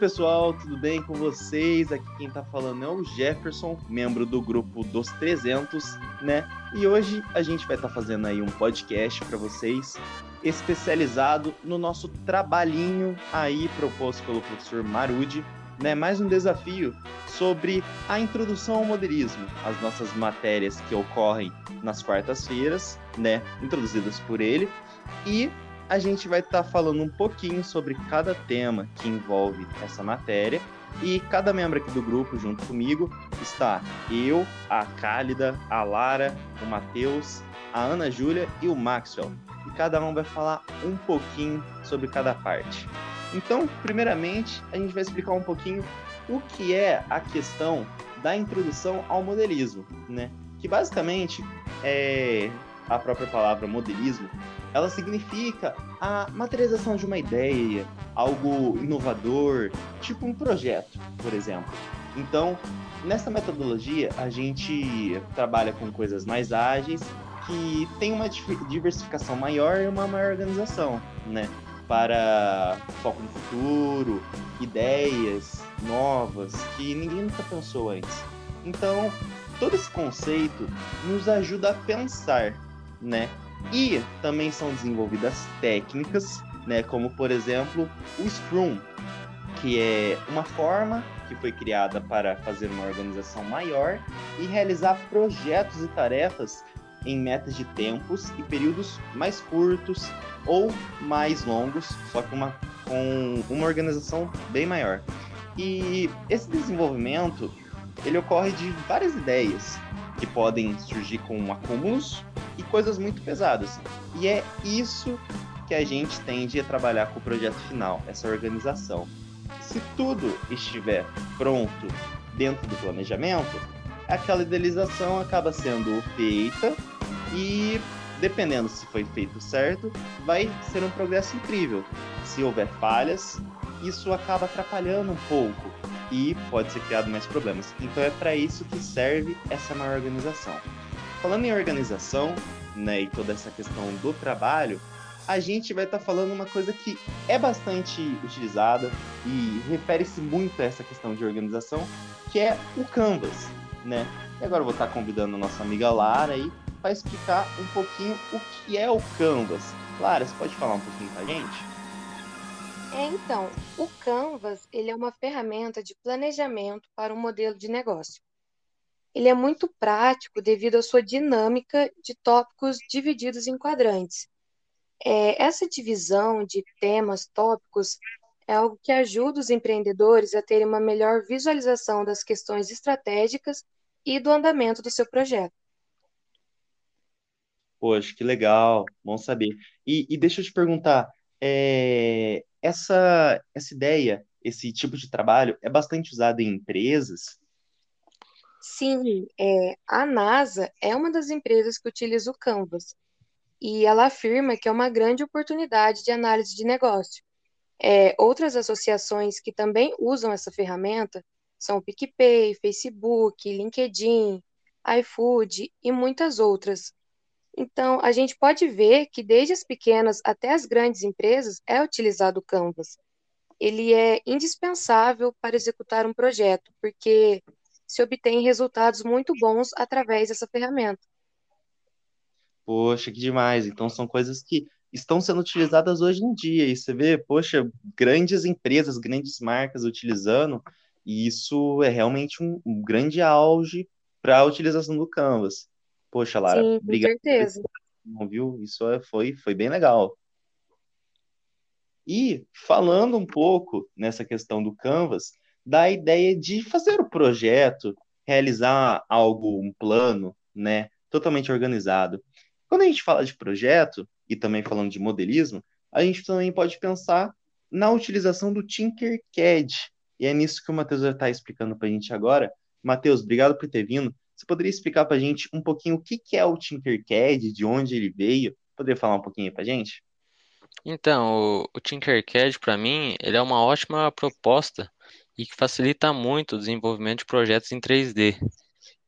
Pessoal, tudo bem com vocês? Aqui quem tá falando é o Jefferson, membro do grupo dos 300, né? E hoje a gente vai estar tá fazendo aí um podcast para vocês especializado no nosso trabalhinho aí proposto pelo professor Marudi, né? Mais um desafio sobre a introdução ao modelismo, as nossas matérias que ocorrem nas quartas-feiras, né? Introduzidas por ele e a gente vai estar tá falando um pouquinho sobre cada tema que envolve essa matéria. E cada membro aqui do grupo, junto comigo, está eu, a Cálida, a Lara, o Matheus, a Ana Júlia e o Maxwell. E cada um vai falar um pouquinho sobre cada parte. Então, primeiramente, a gente vai explicar um pouquinho o que é a questão da introdução ao modelismo, né? Que basicamente é a própria palavra modelismo ela significa a materialização de uma ideia, algo inovador, tipo um projeto, por exemplo. Então, nessa metodologia, a gente trabalha com coisas mais ágeis, que tem uma diversificação maior e uma maior organização, né? Para foco no futuro, ideias novas que ninguém nunca pensou antes. Então, todo esse conceito nos ajuda a pensar, né? E também são desenvolvidas técnicas, né, como por exemplo o Scrum, que é uma forma que foi criada para fazer uma organização maior e realizar projetos e tarefas em metas de tempos e períodos mais curtos ou mais longos, só uma, com uma organização bem maior. E esse desenvolvimento ele ocorre de várias ideias que podem surgir com acúmulos e coisas muito pesadas. E é isso que a gente tende a trabalhar com o projeto final, essa organização. Se tudo estiver pronto dentro do planejamento, aquela idealização acaba sendo feita e, dependendo se foi feito certo, vai ser um progresso incrível. Se houver falhas, isso acaba atrapalhando um pouco e pode ser criado mais problemas. Então é para isso que serve essa maior organização. Falando em organização, né, e toda essa questão do trabalho, a gente vai estar tá falando uma coisa que é bastante utilizada e refere-se muito a essa questão de organização, que é o Canvas, né? E agora eu vou estar tá convidando a nossa amiga Lara aí para explicar um pouquinho o que é o Canvas. Lara, você pode falar um pouquinho para a gente? É, então, o Canvas ele é uma ferramenta de planejamento para um modelo de negócio. Ele é muito prático devido à sua dinâmica de tópicos divididos em quadrantes. É, essa divisão de temas, tópicos, é algo que ajuda os empreendedores a terem uma melhor visualização das questões estratégicas e do andamento do seu projeto. Poxa, que legal, bom saber. E, e deixa eu te perguntar, é, essa, essa ideia, esse tipo de trabalho é bastante usado em empresas? Sim, é, a NASA é uma das empresas que utiliza o Canvas e ela afirma que é uma grande oportunidade de análise de negócio. É, outras associações que também usam essa ferramenta são o PicPay, Facebook, LinkedIn, iFood e muitas outras. Então, a gente pode ver que desde as pequenas até as grandes empresas é utilizado o Canvas. Ele é indispensável para executar um projeto, porque se obtém resultados muito bons através dessa ferramenta. Poxa, que demais! Então, são coisas que estão sendo utilizadas hoje em dia. E você vê, poxa, grandes empresas, grandes marcas utilizando, e isso é realmente um, um grande auge para a utilização do Canvas. Poxa, Lara, Sim, com obrigado. certeza. Não viu? Isso é, foi, foi bem legal. E falando um pouco nessa questão do Canvas, da ideia de fazer o projeto, realizar algo, um plano, né, totalmente organizado. Quando a gente fala de projeto e também falando de modelismo, a gente também pode pensar na utilização do Tinkercad. E é nisso que o Matheus vai estar explicando para a gente agora. Matheus, obrigado por ter vindo. Você poderia explicar para a gente um pouquinho o que, é o Tinkercad, de onde ele veio? Poderia falar um pouquinho para a gente? Então, o, o Tinkercad, para mim, ele é uma ótima proposta e que facilita muito o desenvolvimento de projetos em 3D.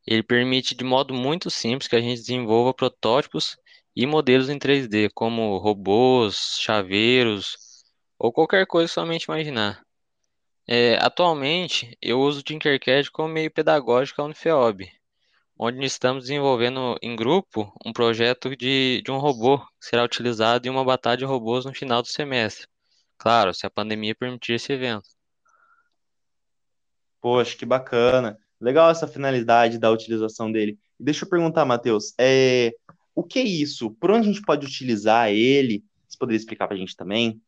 Ele permite de modo muito simples que a gente desenvolva protótipos e modelos em 3D, como robôs, chaveiros ou qualquer coisa somente imaginar. É, atualmente, eu uso o Tinkercad como meio pedagógico à Unifeob, onde estamos desenvolvendo em grupo um projeto de, de um robô que será utilizado em uma batalha de robôs no final do semestre. Claro, se a pandemia permitir esse evento. Poxa, que bacana. Legal essa finalidade da utilização dele. Deixa eu perguntar, Matheus, é, o que é isso? Por onde a gente pode utilizar ele? Você poderia explicar para a gente também?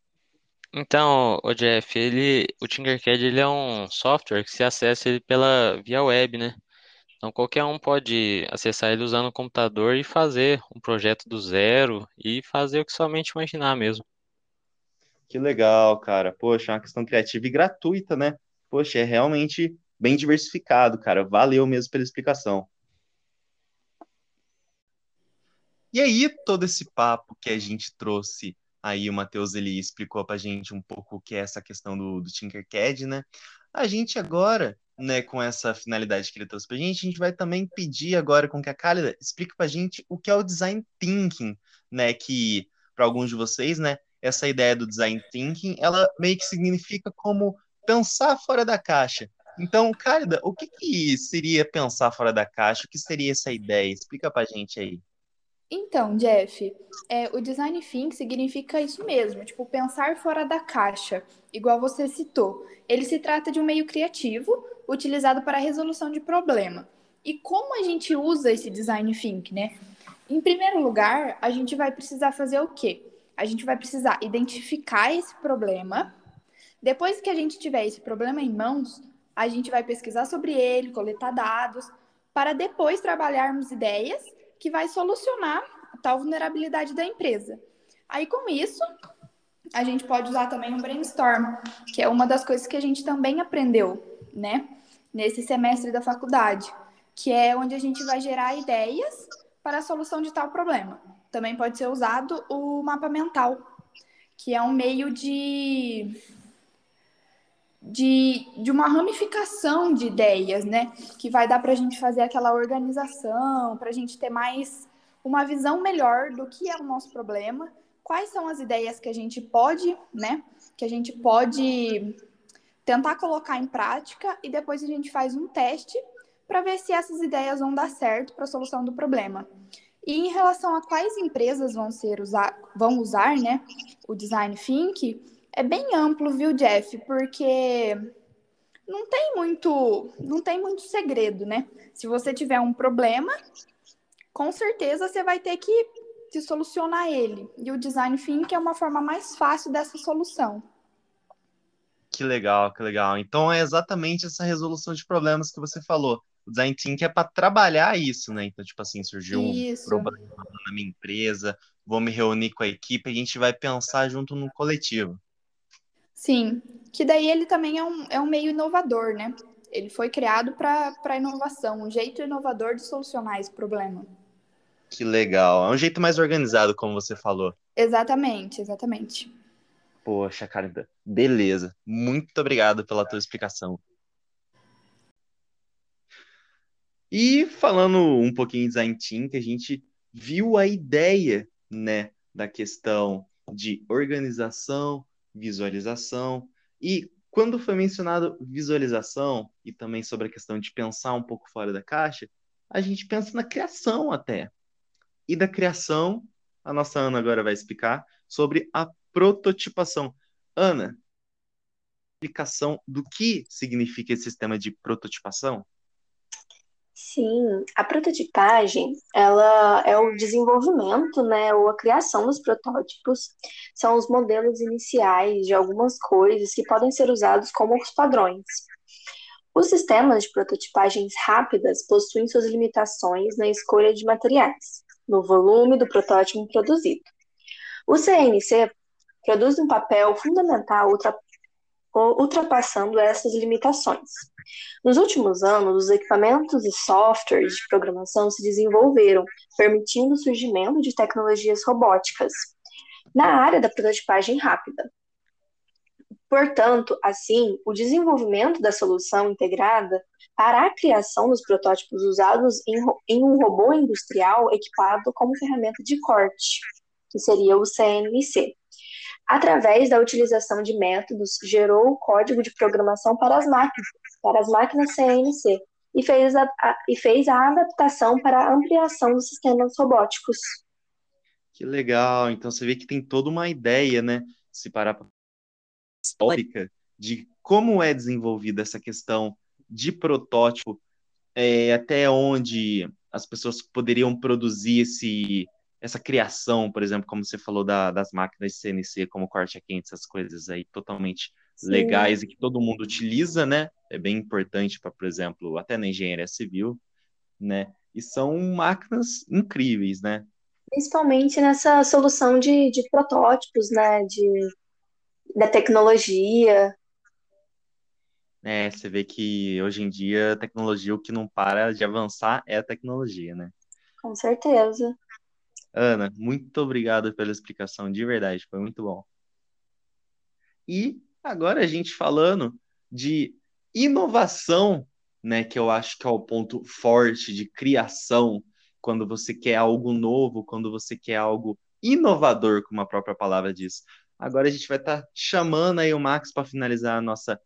Então, o Jeff, ele, o Tinkercad ele é um software que se acessa ele pela via web, né? Então qualquer um pode acessar ele usando o computador e fazer um projeto do zero e fazer o que somente imaginar mesmo. Que legal, cara. Poxa, é uma questão criativa e gratuita, né? Poxa, é realmente bem diversificado, cara. Valeu mesmo pela explicação. E aí, todo esse papo que a gente trouxe aí, o Matheus ele explicou pra gente um pouco o que é essa questão do, do Tinkercad, né? A gente agora, né, com essa finalidade que ele trouxe pra gente, a gente vai também pedir agora com que a Cálida explique pra gente o que é o design thinking, né, que para alguns de vocês, né, essa ideia do design thinking, ela meio que significa como pensar fora da caixa. Então, Cálida, o que, que seria pensar fora da caixa? O que seria essa ideia? Explica pra gente aí. Então, Jeff, é, o design thinking significa isso mesmo, tipo, pensar fora da caixa, igual você citou. Ele se trata de um meio criativo utilizado para a resolução de problema. E como a gente usa esse design thinking, né? Em primeiro lugar, a gente vai precisar fazer o quê? A gente vai precisar identificar esse problema. Depois que a gente tiver esse problema em mãos, a gente vai pesquisar sobre ele, coletar dados, para depois trabalharmos ideias que vai solucionar a tal vulnerabilidade da empresa. Aí, com isso, a gente pode usar também um brainstorm, que é uma das coisas que a gente também aprendeu, né, nesse semestre da faculdade, que é onde a gente vai gerar ideias para a solução de tal problema. Também pode ser usado o mapa mental, que é um meio de de, de uma ramificação de ideias, né? Que vai dar para a gente fazer aquela organização, para a gente ter mais uma visão melhor do que é o nosso problema, quais são as ideias que a gente pode, né? Que a gente pode tentar colocar em prática e depois a gente faz um teste para ver se essas ideias vão dar certo para a solução do problema. E em relação a quais empresas vão ser usar, vão usar, né, o design thinking, é bem amplo, viu, Jeff? Porque não tem muito, não tem muito segredo, né? Se você tiver um problema, com certeza você vai ter que se solucionar ele. E o design thinking é uma forma mais fácil dessa solução. Que legal, que legal. Então é exatamente essa resolução de problemas que você falou. O design thinking é para trabalhar isso, né? Então, tipo assim, surgiu isso. um problema na minha empresa, vou me reunir com a equipe, a gente vai pensar junto no coletivo. Sim, que daí ele também é um, é um meio inovador, né? Ele foi criado para inovação, um jeito inovador de solucionar esse problema. Que legal. É um jeito mais organizado, como você falou. Exatamente, exatamente. Poxa, cara, beleza. Muito obrigado pela tua explicação. E falando um pouquinho de design team, que a gente viu a ideia, né, da questão de organização, visualização. E quando foi mencionado visualização e também sobre a questão de pensar um pouco fora da caixa, a gente pensa na criação até. E da criação, a nossa Ana agora vai explicar sobre a prototipação. Ana, explicação do que significa esse sistema de prototipação? Sim, a prototipagem, ela é o desenvolvimento, né, ou a criação dos protótipos, são os modelos iniciais de algumas coisas que podem ser usados como os padrões. Os sistemas de prototipagens rápidas possuem suas limitações na escolha de materiais, no volume do protótipo produzido. O CNC produz um papel fundamental ultrapassando essas limitações. Nos últimos anos, os equipamentos e softwares de programação se desenvolveram, permitindo o surgimento de tecnologias robóticas na área da prototipagem rápida. Portanto, assim, o desenvolvimento da solução integrada para a criação dos protótipos usados em, em um robô industrial equipado como ferramenta de corte, que seria o CNC, através da utilização de métodos, gerou o código de programação para as máquinas, para as máquinas CNC, e fez a, a, e fez a adaptação para a ampliação dos sistemas robóticos. Que legal! Então você vê que tem toda uma ideia, né? Se parar para histórica de como é desenvolvida essa questão de protótipo, é, até onde as pessoas poderiam produzir esse, essa criação, por exemplo, como você falou da, das máquinas CNC, como corte a quente, essas coisas aí totalmente Sim. legais e que todo mundo utiliza, né? É bem importante para, por exemplo, até na engenharia civil, né? E são máquinas incríveis, né? Principalmente nessa solução de, de protótipos, né? De, da tecnologia. É, você vê que hoje em dia a tecnologia, o que não para de avançar é a tecnologia, né? Com certeza. Ana, muito obrigado pela explicação, de verdade, foi muito bom. E agora a gente falando de inovação, né, que eu acho que é o ponto forte de criação, quando você quer algo novo, quando você quer algo inovador, como a própria palavra diz. Agora a gente vai estar tá chamando aí o Max para finalizar a nossa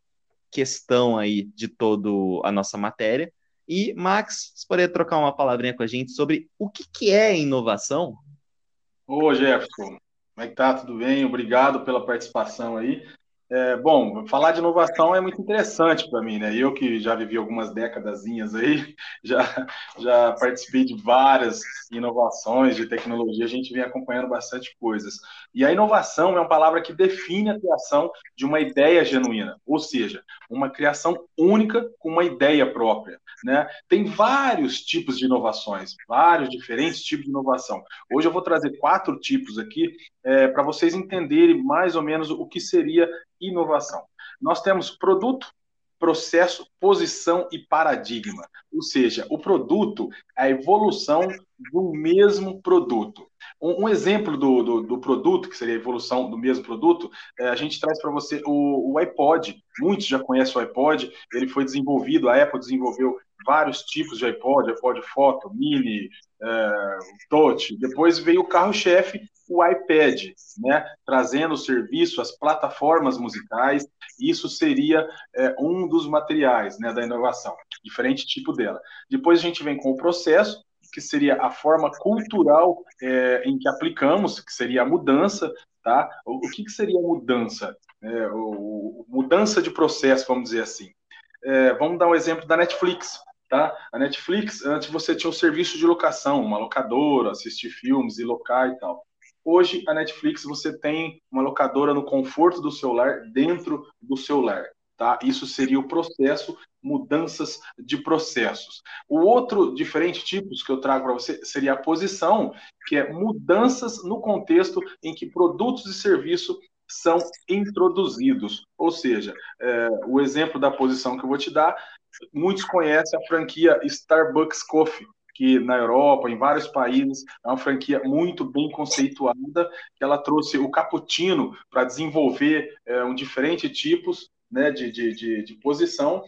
questão aí de todo a nossa matéria. E, Max, você poderia trocar uma palavrinha com a gente sobre o que, que é inovação? Ô, Jefferson, como é que tá? Tudo bem? Obrigado pela participação aí. É, bom, falar de inovação é muito interessante para mim, né? Eu que já vivi algumas décadas aí, já, já participei de várias inovações de tecnologia, a gente vem acompanhando bastante coisas. E a inovação é uma palavra que define a criação de uma ideia genuína, ou seja, uma criação única com uma ideia própria. Né? Tem vários tipos de inovações, vários diferentes tipos de inovação. Hoje eu vou trazer quatro tipos aqui é, para vocês entenderem mais ou menos o que seria inovação. Nós temos produto, processo, posição e paradigma. Ou seja, o produto é a evolução do mesmo produto. Um, um exemplo do, do, do, produto, que seria a evolução do mesmo produto, é, a gente traz para você o, o, iPod. Muitos já conhecem o iPod, ele foi desenvolvido, a Apple desenvolveu vários tipos de iPod, iPod Photo, Mini, é, Touch. Depois veio o carro-chefe, o iPad, né, trazendo o serviço, as plataformas musicais. Isso seria é, um dos materiais né, da inovação, diferente tipo dela. Depois a gente vem com o processo, que seria a forma cultural é, em que aplicamos, que seria a mudança, tá? O, o que, que seria mudança? É, o, mudança de processo, vamos dizer assim. É, vamos dar um exemplo da Netflix. Tá? A Netflix, antes você tinha um serviço de locação, uma locadora, assistir filmes e locar e tal. Hoje, a Netflix, você tem uma locadora no conforto do celular, dentro do celular. Tá? Isso seria o processo, mudanças de processos. O outro diferente tipos que eu trago para você seria a posição, que é mudanças no contexto em que produtos e serviços são introduzidos. Ou seja, é, o exemplo da posição que eu vou te dar muitos conhecem a franquia Starbucks Coffee, que na Europa, em vários países, é uma franquia muito bem conceituada, que ela trouxe o cappuccino para desenvolver é, um diferente tipos né, de, de, de, de posição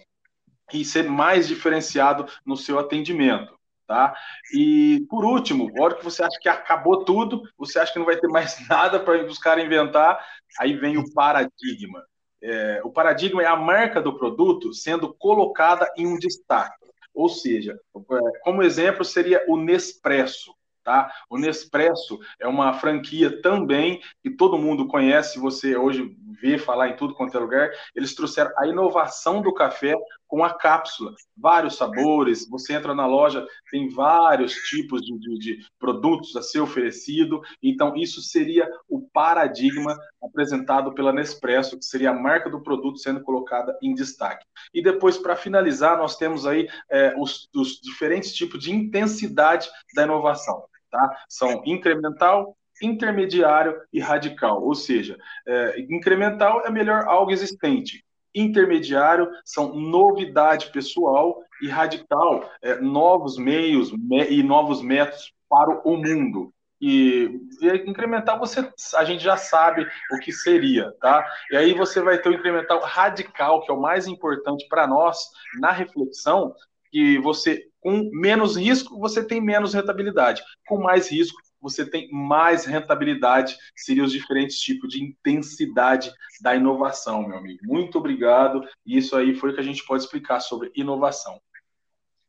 e ser mais diferenciado no seu atendimento. Tá? E por último, a hora que você acha que acabou tudo, você acha que não vai ter mais nada para os caras inventar, aí vem o paradigma. É, o paradigma é a marca do produto sendo colocada em um destaque. Ou seja, é, como exemplo seria o Nespresso. Tá? O Nespresso é uma franquia também que todo mundo conhece, você hoje vê falar em tudo quanto é lugar. Eles trouxeram a inovação do café com a cápsula, vários sabores. Você entra na loja, tem vários tipos de, de, de produtos a ser oferecido. Então, isso seria o paradigma apresentado pela Nespresso, que seria a marca do produto sendo colocada em destaque. E depois, para finalizar, nós temos aí é, os, os diferentes tipos de intensidade da inovação. Tá? São incremental, intermediário e radical. Ou seja, é, incremental é melhor algo existente. Intermediário são novidade pessoal e radical, é, novos meios me, e novos métodos para o mundo. E, e incremental você a gente já sabe o que seria, tá? E aí você vai ter o incremental radical, que é o mais importante para nós na reflexão, que você com menos risco você tem menos rentabilidade, com mais risco você tem mais rentabilidade, seriam os diferentes tipos de intensidade da inovação, meu amigo. Muito obrigado. E isso aí foi o que a gente pode explicar sobre inovação.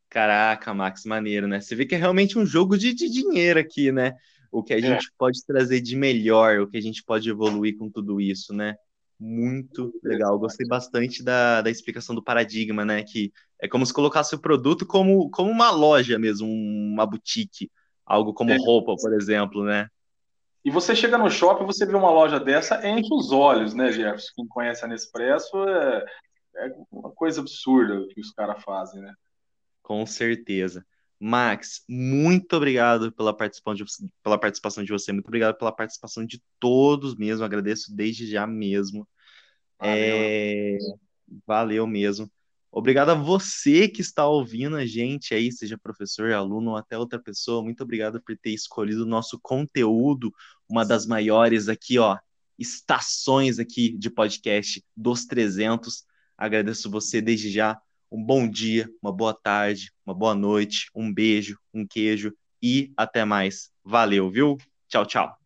Caraca, Max, maneiro, né? Você vê que é realmente um jogo de, de dinheiro aqui, né? O que a é. gente pode trazer de melhor, o que a gente pode evoluir com tudo isso, né? Muito legal. Gostei bastante da, da explicação do paradigma, né? Que é como se colocasse o produto como, como uma loja mesmo, uma boutique, algo como é. roupa, por exemplo, né? E você chega no shopping, você vê uma loja dessa, enche os olhos, né, Jefferson? Quem conhece a Nespresso é, é uma coisa absurda que os caras fazem, né? Com certeza. Max, muito obrigado pela participação, de, pela participação de você, muito obrigado pela participação de todos mesmo, agradeço desde já mesmo. Valeu, é... Valeu mesmo. Obrigado a você que está ouvindo a gente aí, seja professor, aluno ou até outra pessoa. Muito obrigado por ter escolhido o nosso conteúdo, uma das maiores aqui, ó, estações aqui de podcast dos 300. Agradeço você desde já um bom dia, uma boa tarde, uma boa noite, um beijo, um queijo e até mais. Valeu, viu? Tchau, tchau.